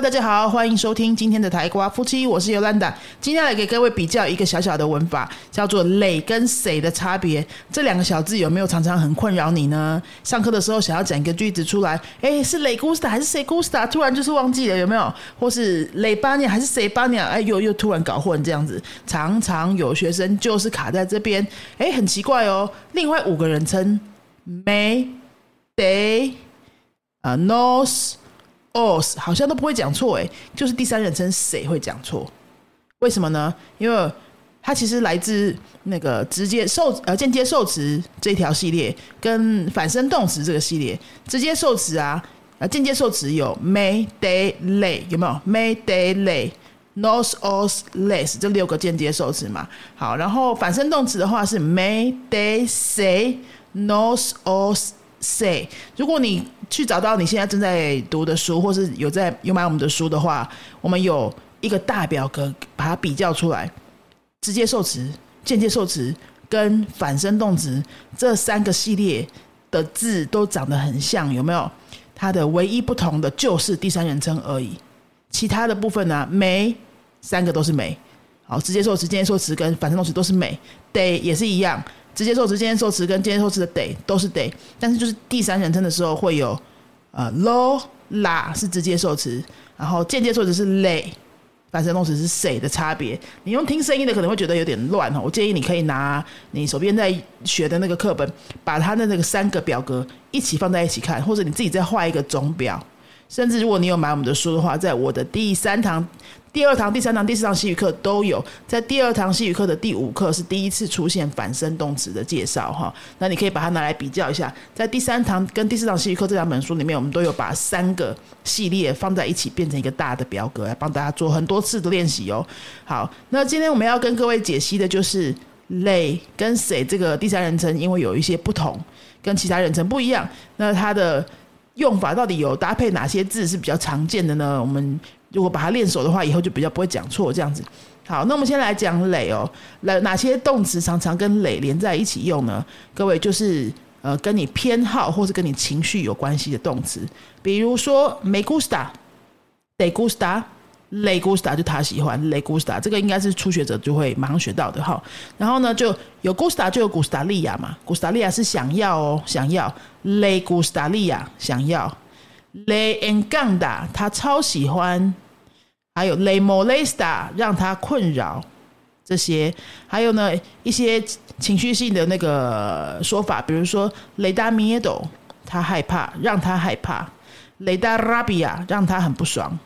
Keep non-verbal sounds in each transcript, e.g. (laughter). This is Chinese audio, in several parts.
大家好，欢迎收听今天的台瓜夫妻，我是尤兰达。今天来给各位比较一个小小的文法，叫做“累”跟“谁”的差别。这两个小字有没有常常很困扰你呢？上课的时候想要讲一个句子出来，哎，是“累 gusta” 还是“谁 gusta”？突然就是忘记了，有没有？或是“累巴尼”还是“谁巴尼”？哎，又又突然搞混这样子，常常有学生就是卡在这边，哎，很奇怪哦。另外五个人称 “may”、“day”、啊 Nose。Os 好像都不会讲错诶，就是第三人称谁会讲错？为什么呢？因为它其实来自那个直接受呃间接受词这条系列跟反身动词这个系列。直接受词啊，呃间接受词有 may day lay 有没有 may day lay knows os less 这六个间接受词嘛？好，然后反身动词的话是 may day say knows os say。如果你去找到你现在正在读的书，或是有在有买我们的书的话，我们有一个大表格，把它比较出来，直接受词、间接受词跟反身动词这三个系列的字都长得很像，有没有？它的唯一不同的就是第三人称而已，其他的部分呢，没三个都是没。好，直接受词、间接受词跟反身动词都是没，得也是一样。直接受词、间接受词跟间接受词的得都是得，但是就是第三人称的时候会有呃 lo la 是直接受词，然后间接受词是 lay，反身动词是谁的差别。你用听声音的可能会觉得有点乱哦，我建议你可以拿你手边在学的那个课本，把它的那个三个表格一起放在一起看，或者你自己再画一个总表。甚至如果你有买我们的书的话，在我的第三堂。第二堂、第三堂、第四堂西语课都有，在第二堂西语课的第五课是第一次出现反身动词的介绍哈，那你可以把它拿来比较一下，在第三堂跟第四堂西语课这两本书里面，我们都有把三个系列放在一起，变成一个大的表格来帮大家做很多次的练习哦。好，那今天我们要跟各位解析的就是“累”跟“谁”这个第三人称，因为有一些不同，跟其他人称不一样，那它的用法到底有搭配哪些字是比较常见的呢？我们如果把它练熟的话，以后就比较不会讲错这样子。好，那我们先来讲“累”哦，哪哪些动词常常跟“累”连在一起用呢？各位就是呃，跟你偏好或是跟你情绪有关系的动词，比如说 “me gusta”，“de 雷古斯塔就他喜欢雷古斯塔这个应该是初学者就会马上学到的哈。然后呢，就有古斯塔就有古斯塔利亚”嘛古斯塔利亚”是想要哦，想要雷古斯塔利亚”想要。雷恩冈达他超喜欢；还有雷莫雷斯塔让他困扰。这些还有呢一些情绪性的那个说法，比如说 Le da miedo，他害怕，让他害怕雷达拉比亚让他很不爽。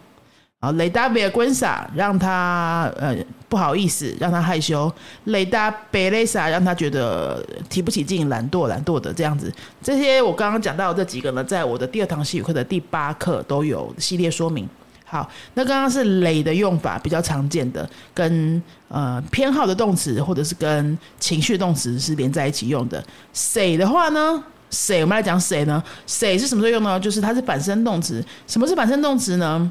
啊，雷达贝尔昆萨让他呃不好意思，让他害羞；雷达贝雷萨让他觉得提不起劲，懒惰懒惰的这样子。这些我刚刚讲到这几个呢，在我的第二堂西语课的第八课都有系列说明。好，那刚刚是雷的用法比较常见的，跟呃偏好的动词或者是跟情绪动词是连在一起用的。谁的话呢？谁我们来讲谁呢？谁是什么时候用呢？就是它是反身动词。什么是反身动词呢？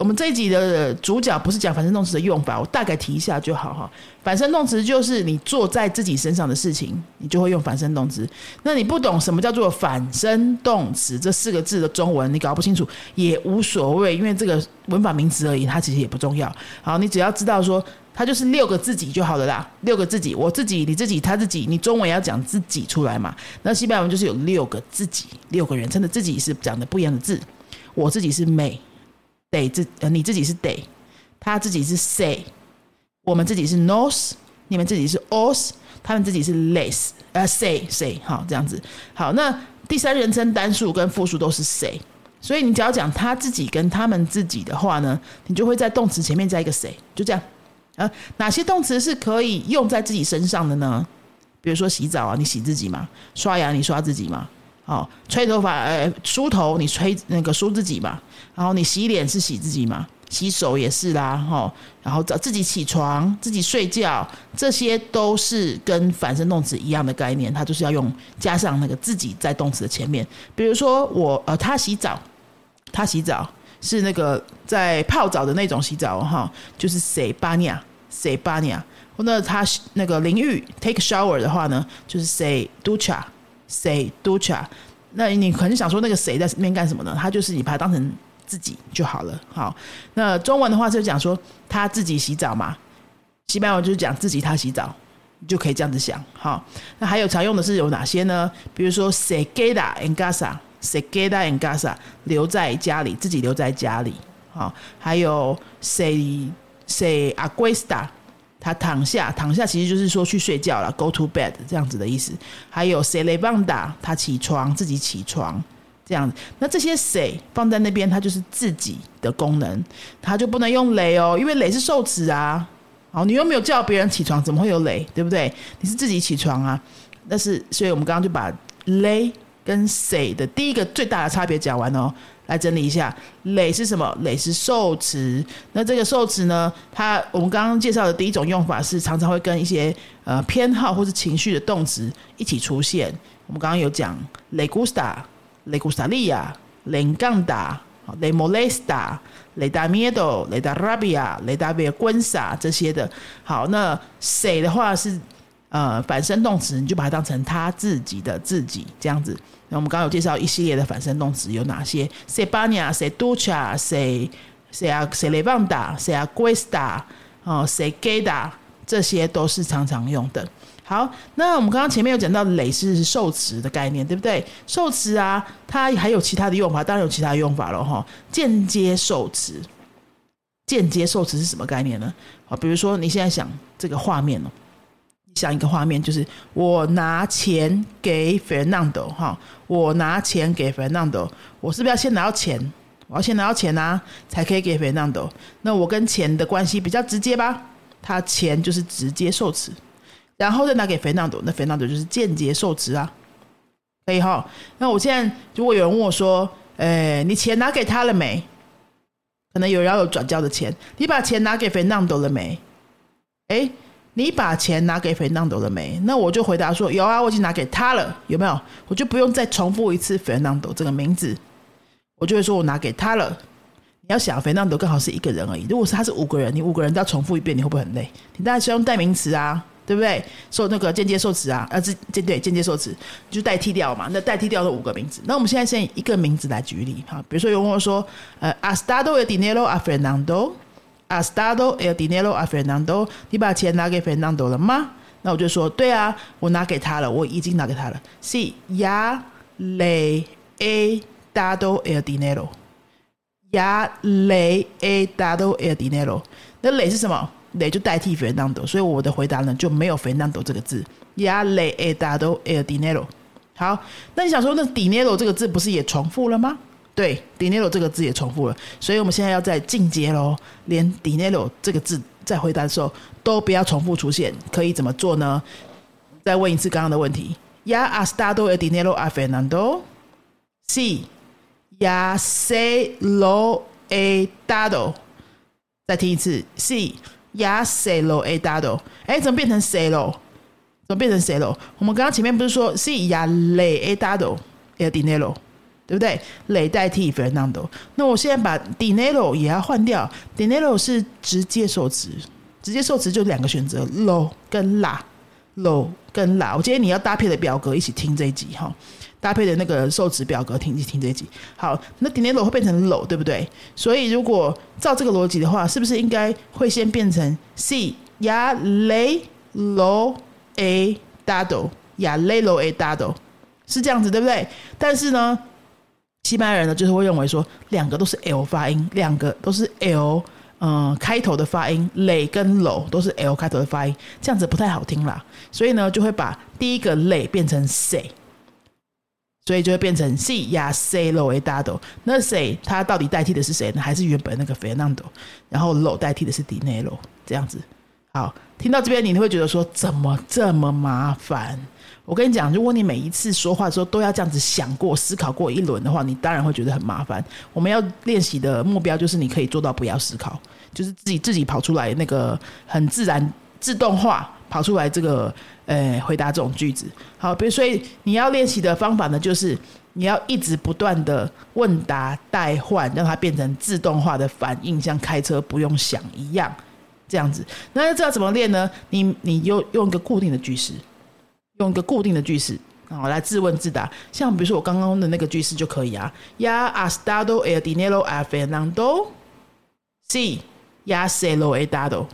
我们这一集的主角不是讲反身动词的用法，我大概提一下就好哈。反身动词就是你做在自己身上的事情，你就会用反身动词。那你不懂什么叫做反身动词这四个字的中文，你搞不清楚也无所谓，因为这个文法名词而已，它其实也不重要。好，你只要知道说它就是六个自己就好了啦，六个自己，我自己、你自己、他自己，你中文要讲自己出来嘛。那西班牙文就是有六个自己，六个人称的自己是讲的不一样的字。我自己是美。得自呃，你自己是得，他自己是 say，我们自己是 knows，你们自己是 os，他们自己是 less，呃 say say 好这样子好，那第三人称单数跟复数都是 say，所以你只要讲他自己跟他们自己的话呢，你就会在动词前面加一个 say，就这样啊。哪些动词是可以用在自己身上的呢？比如说洗澡啊，你洗自己嘛；刷牙你刷自己嘛。哦，吹头发，呃，梳头，你吹那个梳自己嘛。然后你洗脸是洗自己嘛，洗手也是啦，哈。然后找自己起床，自己睡觉，这些都是跟反身动词一样的概念，它就是要用加上那个自己在动词的前面。比如说我，呃，他洗澡，他洗澡是那个在泡澡的那种洗澡，哈，就是 say banya，say banya。或者他那个淋浴 take shower 的话呢，就是 say ducha。谁 ducha？那你可能想说那个谁在那边干什么呢？他就是你把它当成自己就好了。好，那中文的话就讲说他自己洗澡嘛，西班牙文就是讲自己他洗澡，你就可以这样子想。好，那还有常用的是有哪些呢？比如说 se queda en casa，se queda en casa，留在家里，自己留在家里。好，还有 se se aguesta。他躺下，躺下其实就是说去睡觉了，go to bed 这样子的意思。还有 se levanta，他起床，自己起床这样。那这些 s 放在那边，它就是自己的功能，它就不能用雷哦，因为雷是受词啊。好，你又没有叫别人起床，怎么会有雷对不对？你是自己起床啊。但是，所以我们刚刚就把雷跟 s 的第一个最大的差别讲完哦。来整理一下，累是什么？累是受词。那这个受词呢？它我们刚刚介绍的第一种用法是常常会跟一些呃偏好或是情绪的动词一起出现。我们刚刚有讲，le gusta、le gustaría、le encanta、le molesta、le da miedo、le da rabia、le da vergüenza 这些的。好，那谁的话是呃反身动词，你就把它当成他自己的自己这样子。那我们刚刚有介绍一系列的反身动词有哪些？se baña, se ducha, se se se levanta, se acuesta，哦，se queda，这些都是常常用的。好，那我们刚刚前面有讲到累是受词的概念，对不对？受词啊，它还有其他的用法，当然有其他的用法了哈。间接受词，间接受词是什么概念呢？好，比如说你现在想这个画面哦。想一个画面，就是我拿钱给 Fernando 哈，我拿钱给 Fernando，我是不是要先拿到钱？我要先拿到钱啊，才可以给 Fernando。那我跟钱的关系比较直接吧？他钱就是直接受词，然后再拿给 Fernando，那 Fernando 就是间接受词啊，可以哈。那我现在如果有人问我说，哎，你钱拿给他了没？可能有人要有转交的钱，你把钱拿给 Fernando 了没？哎。你把钱拿给费南多了没？那我就回答说有啊，我已经拿给他了，有没有？我就不用再重复一次费南多这个名字，我就会说我拿给他了。你要想费南多刚好是一个人而已，如果是他是五个人，你五个人都要重复一遍，你会不会很累？你当然需要用代名词啊，对不对？受那个间接受词啊，呃，这间对间接受词就代替掉嘛，那代替掉了五个名字。那我们现在先以一个名字来举例哈，比如说有问我说，呃，Astado el dinero a Fernando。Astado el dinero a Fernando，你把钱拿给 Fernando 了吗？那我就说，对啊，我拿给他了，我已经拿给他了。Sí, ya le he dado el dinero. Ya le he dado el dinero. 那 le 是什么？le 就代替 Fernando，所以我的回答呢就没有 Fernando 这个字。Ya le he dado el dinero。好，那你想说，那 dinero 这个字不是也重复了吗？对，dinero 这个字也重复了，所以我们现在要在进阶喽，连 dinero 这个字在回答的时候都不要重复出现，可以怎么做呢？再问一次刚刚的问题：Ya has dado el dinero a Fernando? Sí, ya se lo he dado。再听一次：Sí, ya se lo he dado。哎，怎么变成 se 了？怎么变成 se 了？我们刚刚前面不是说 Sí, ya le he dado el dinero？对不对？累代替 Fernando，那我现在把 dinero 也要换掉。dinero 是直接受词，直接受词就两个选择 low 跟 la，low 跟 la。我今天你要搭配的表格一起听这一集哈，搭配的那个受词表格听一听这一集。好，那 dinero 会变成 low，对不对？所以如果照这个逻辑的话，是不是应该会先变成 si ya le lo e dado，ya le lo e dado，是这样子对不对？但是呢？西班牙人呢，就是会认为说，两个都是 L 发音，两个都是 L，嗯，开头的发音累跟 low 都是 L 开头的发音，这样子不太好听啦。所以呢，就会把第一个累变成 C，所以就会变成 C 呀 say low a dado。那 C 它到底代替的是谁呢？还是原本那个 Fernando？然后 low 代替的是 dinero，这样子。好，听到这边你会觉得说，怎么这么麻烦？我跟你讲，如果你每一次说话的时候都要这样子想过、思考过一轮的话，你当然会觉得很麻烦。我们要练习的目标就是你可以做到不要思考，就是自己自己跑出来那个很自然、自动化跑出来这个呃回答这种句子。好，比如所以你要练习的方法呢，就是你要一直不断的问答代换，让它变成自动化的反应，像开车不用想一样这样子。那这要怎么练呢？你你用用一个固定的句式。用一个固定的句式，好，来自问自答。像比如说我刚刚的那个句式就可以啊。Ya astado el dinero a Fernando? Sí, ya se lo he dado.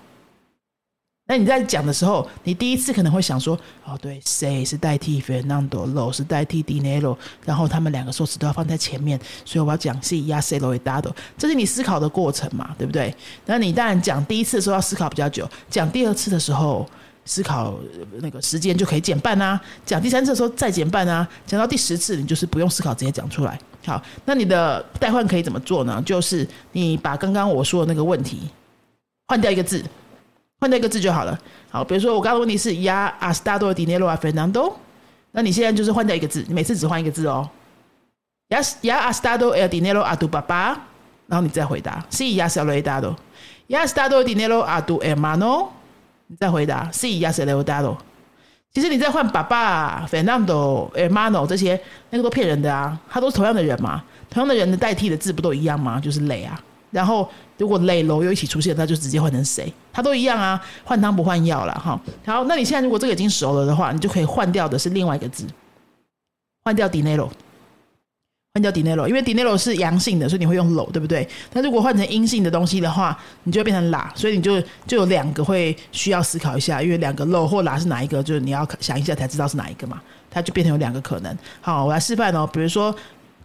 那你在讲的时候，你第一次可能会想说，哦，对，谁是代替 Fernando，lo 是代替 dinero，然后他们两个说词都要放在前面，所以我要讲是 ya se l o 达 d a。这是你思考的过程嘛，对不对？那你当然讲第一次的时候要思考比较久，讲第二次的时候。思考那个时间就可以减半啊，讲第三次的时候再减半啊，讲到第十次你就是不用思考直接讲出来。好，那你的代换可以怎么做呢？就是你把刚刚我说的那个问题换掉一个字，换掉一个字就好了。好，比如说我刚刚问题是 Ya a s t a d o dinero a Fernando，那你现在就是换掉一个字，你每次只换一个字哦。Ya Ya a s t a d o el dinero a tu papá，然后你再回答 Si ya se lo he dado。Ya a s t a d o dinero a tu hermano。你再回答，C 呀，谁来回答喽？其实你再换爸爸、Fernando、Hermano 这些，那个都骗人的啊！他都是同样的人嘛，同样的人的代替的字不都一样吗？就是累啊。然后如果累楼又一起出现，那就直接换成谁？它都一样啊，换汤不换药了哈。好，那你现在如果这个已经熟了的话，你就可以换掉的是另外一个字，换掉 Dinero。换掉 dinero，因为 dinero 是阳性的，所以你会用 lo，对不对？那如果换成阴性的东西的话，你就会变成 la，所以你就就有两个会需要思考一下，因为两个 lo 或 la 是哪一个，就是你要想一下才知道是哪一个嘛，它就变成有两个可能。好，我来示范哦，比如说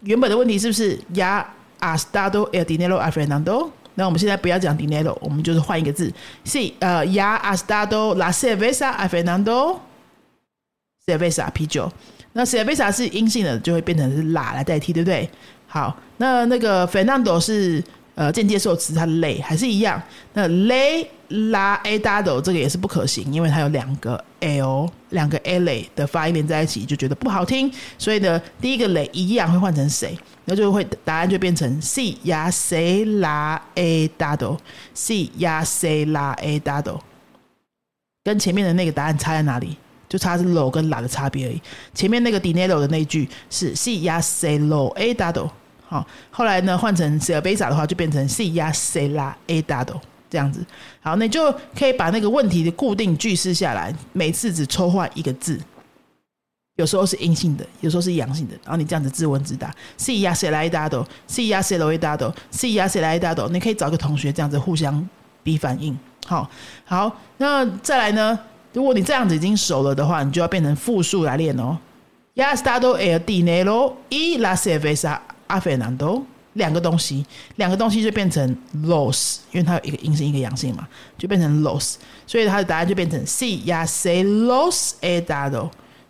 原本的问题是不是 ya ha estado el dinero a Fernando？那我们现在不要讲 dinero，我们就是换一个字，s 呃，ya ha estado la cerveza a Fernando？cerveza 啤酒。那 cerveza 是阴性的，就会变成是 la 来代替，对不对？好，那那个 Fernando 是呃间接受词，它的 le 还是一样。那 le la a dado 这个也是不可行，因为它有两个 l 两个 l 的发音连在一起，就觉得不好听。所以呢，第一个 le 一样会换成谁？那就会答案就变成 c ya se la a dado，c ya se la a dado，跟前面的那个答案差在哪里？就差是 low 跟 la 的差别而已。前面那个 dinero 的那句是 si ya se lo a dado，好，后来呢换成 cerveza 的话就变成 si ya se la a dado 这样子。好，你就可以把那个问题的固定句式下来，每次只抽换一个字，有时候是阴性的，有时候是阳性的，然后你这样子自问自答：si ya se la a dado，si ya se lo a dado，si ya se la a dado。你可以找个同学这样子互相比反应。好，好，那再来呢？如果你这样子已经熟了的话，你就要变成复数来练哦。Ya estado el dinero y la cerveza a Fernando，两个东西，两个东西就变成 los，因为它有一个阴性一个阳性嘛，就变成 los，所以它的答案就变成 Si ya se los he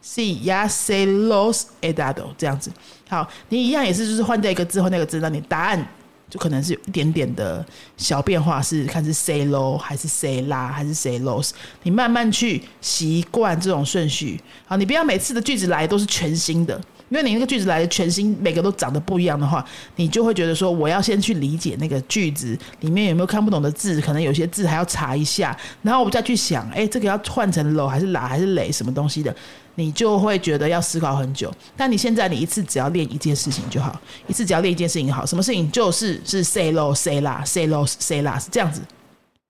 see，yes，say，lose，add，这样子。好，你一样也是，就是换掉一个字，换那个字，那你答案。就可能是有一点点的小变化，是看是 say low 还是 say 拉还是 say lows，你慢慢去习惯这种顺序。好，你不要每次的句子来都是全新的，因为你那个句子来的全新，每个都长得不一样的话，你就会觉得说我要先去理解那个句子里面有没有看不懂的字，可能有些字还要查一下，然后我再去想，哎，这个要换成楼还是拉还是垒什么东西的。你就会觉得要思考很久，但你现在你一次只要练一件事情就好，一次只要练一件事情好，什么事情就是是 say low say 啦 say low say 啦是这样子，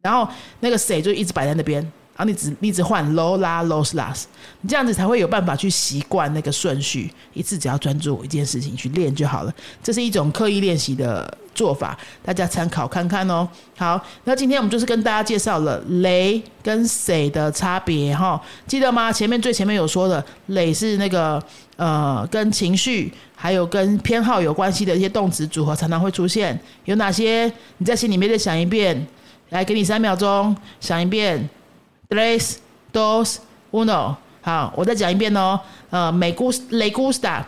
然后那个 say 就一直摆在那边。然后你只一直换 low 啦 low last，你这样子才会有办法去习惯那个顺序，一次只要专注一件事情去练就好了。这是一种刻意练习的做法，大家参考看看哦。好，那今天我们就是跟大家介绍了雷跟谁的差别哈，记得吗？前面最前面有说的，雷是那个呃跟情绪还有跟偏好有关系的一些动词组合常常会出现，有哪些？你在心里面再想一遍，来给你三秒钟想一遍。Tres, dos, uno。好，我再讲一遍哦。呃，me gusta, le gusta,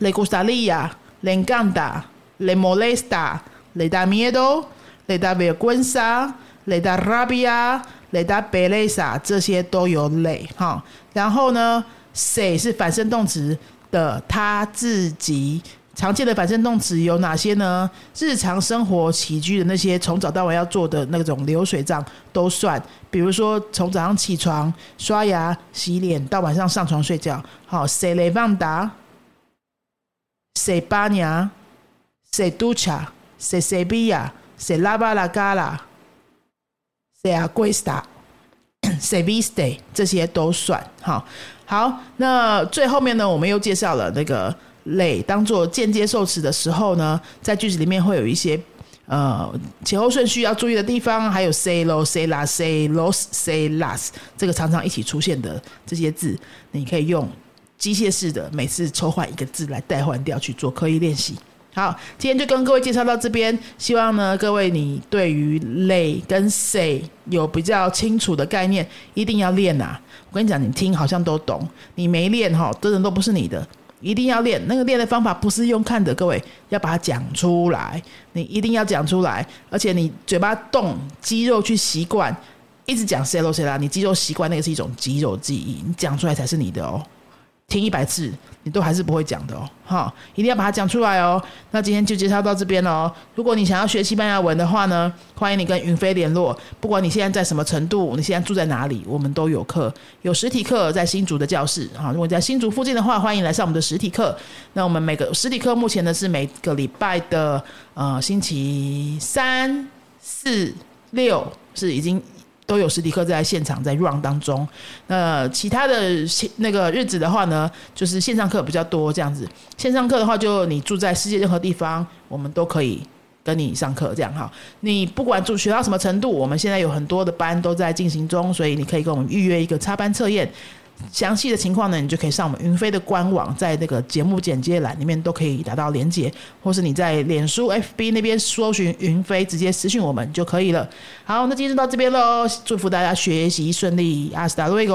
le gustaría, le encanta, le molesta, le da miedo, le da vergüenza, le da rabia, le da pereza，这些都有 le 哈。然后呢，se 是反身动词的他自己。常见的反身动词有哪些呢？日常生活起居的那些从早到晚要做的那种流水账都算。比如说从早上起床、刷牙、洗脸到晚上上床睡觉。好，se levanta，se baña，se ducha，se cepilla，se lava la cara，se acuesta，se (coughs) viste，这些都算。好，好，那最后面呢，我们又介绍了那个累当做间接受词的时候呢，在句子里面会有一些呃前后顺序要注意的地方，还有 say low say last say los say last 这个常常一起出现的这些字，你可以用机械式的每次抽换一个字来代换掉去做刻意练习。好，今天就跟各位介绍到这边，希望呢各位你对于累跟 say 有比较清楚的概念，一定要练呐。我跟你讲，你听好像都懂，你没练哈，真的都不是你的，一定要练。那个练的方法不是用看的，各位要把它讲出来，你一定要讲出来，而且你嘴巴动，肌肉去习惯，一直讲 say 咯 say 啦，你肌肉习惯那个是一种肌肉记忆，你讲出来才是你的哦。听一百次，你都还是不会讲的哦，哈，一定要把它讲出来哦。那今天就介绍到这边喽。如果你想要学西班牙文的话呢，欢迎你跟云飞联络。不管你现在在什么程度，你现在住在哪里，我们都有课，有实体课在新竹的教室。哈，如果在新竹附近的话，欢迎来上我们的实体课。那我们每个实体课目前呢是每个礼拜的呃星期三、四、六是已经。都有实体课在现场在 run 当中，那其他的那个日子的话呢，就是线上课比较多这样子。线上课的话，就你住在世界任何地方，我们都可以跟你上课这样哈。你不管住学到什么程度，我们现在有很多的班都在进行中，所以你可以跟我们预约一个插班测验。详细的情况呢，你就可以上我们云飞的官网，在那个节目简介栏里面都可以达到连接，或是你在脸书 FB 那边搜寻云飞，直接私讯我们就可以了。好，那今天就到这边喽，祝福大家学习顺利，阿斯达瑞 g